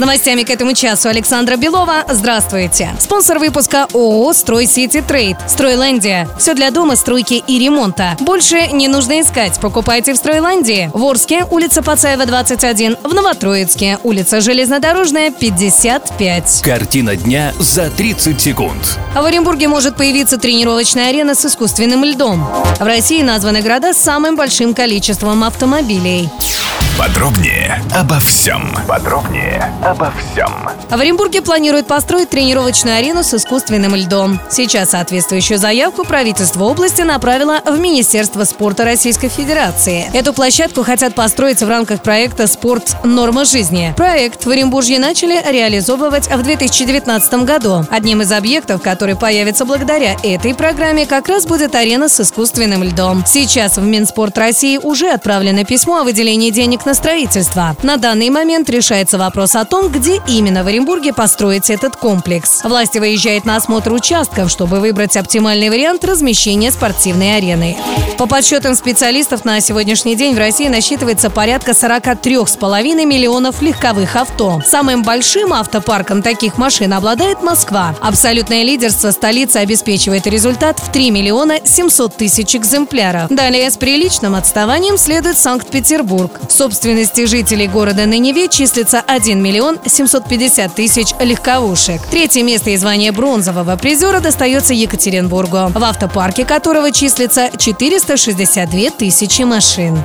Новостями к этому часу Александра Белова. Здравствуйте. Спонсор выпуска ООО «Строй Сити Трейд». «Стройландия». Все для дома, стройки и ремонта. Больше не нужно искать. Покупайте в «Стройландии». В Орске, улица Пацаева, 21. В Новотроицке, улица Железнодорожная, 55. Картина дня за 30 секунд. А в Оренбурге может появиться тренировочная арена с искусственным льдом. В России названы города с самым большим количеством автомобилей. Подробнее обо всем. Подробнее обо всем. В Оренбурге планируют построить тренировочную арену с искусственным льдом. Сейчас соответствующую заявку правительство области направило в Министерство спорта Российской Федерации. Эту площадку хотят построить в рамках проекта «Спорт. Норма жизни». Проект в Оренбурге начали реализовывать в 2019 году. Одним из объектов, который появится благодаря этой программе, как раз будет арена с искусственным льдом. Сейчас в Минспорт России уже отправлено письмо о выделении денег на строительство. На данный момент решается вопрос о том, где именно в Оренбурге построить этот комплекс. Власти выезжают на осмотр участков, чтобы выбрать оптимальный вариант размещения спортивной арены. По подсчетам специалистов, на сегодняшний день в России насчитывается порядка 43,5 миллионов легковых авто. Самым большим автопарком таких машин обладает Москва. Абсолютное лидерство столицы обеспечивает результат в 3 миллиона 700 тысяч экземпляров. Далее с приличным отставанием следует Санкт-Петербург. В собственности жителей города на Неве числится 1 миллион 750 тысяч легковушек. Третье место и звание бронзового призера достается Екатеринбургу, в автопарке которого числится 462 тысячи машин.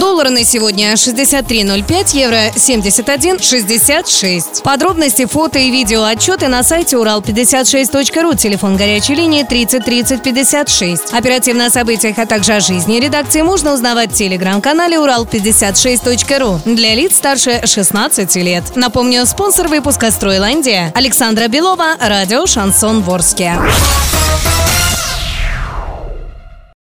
Доллары на сегодня 63.05, евро 71.66. Подробности, фото и видео отчеты на сайте урал56.ру, телефон горячей линии 30 30 56. Оперативно о событиях, а также о жизни редакции можно узнавать в телеграм-канале урал56.ру для лиц старше 16 лет. Напомню, спонсор выпуска «Стройландия» Александра Белова, радио «Шансон Ворске».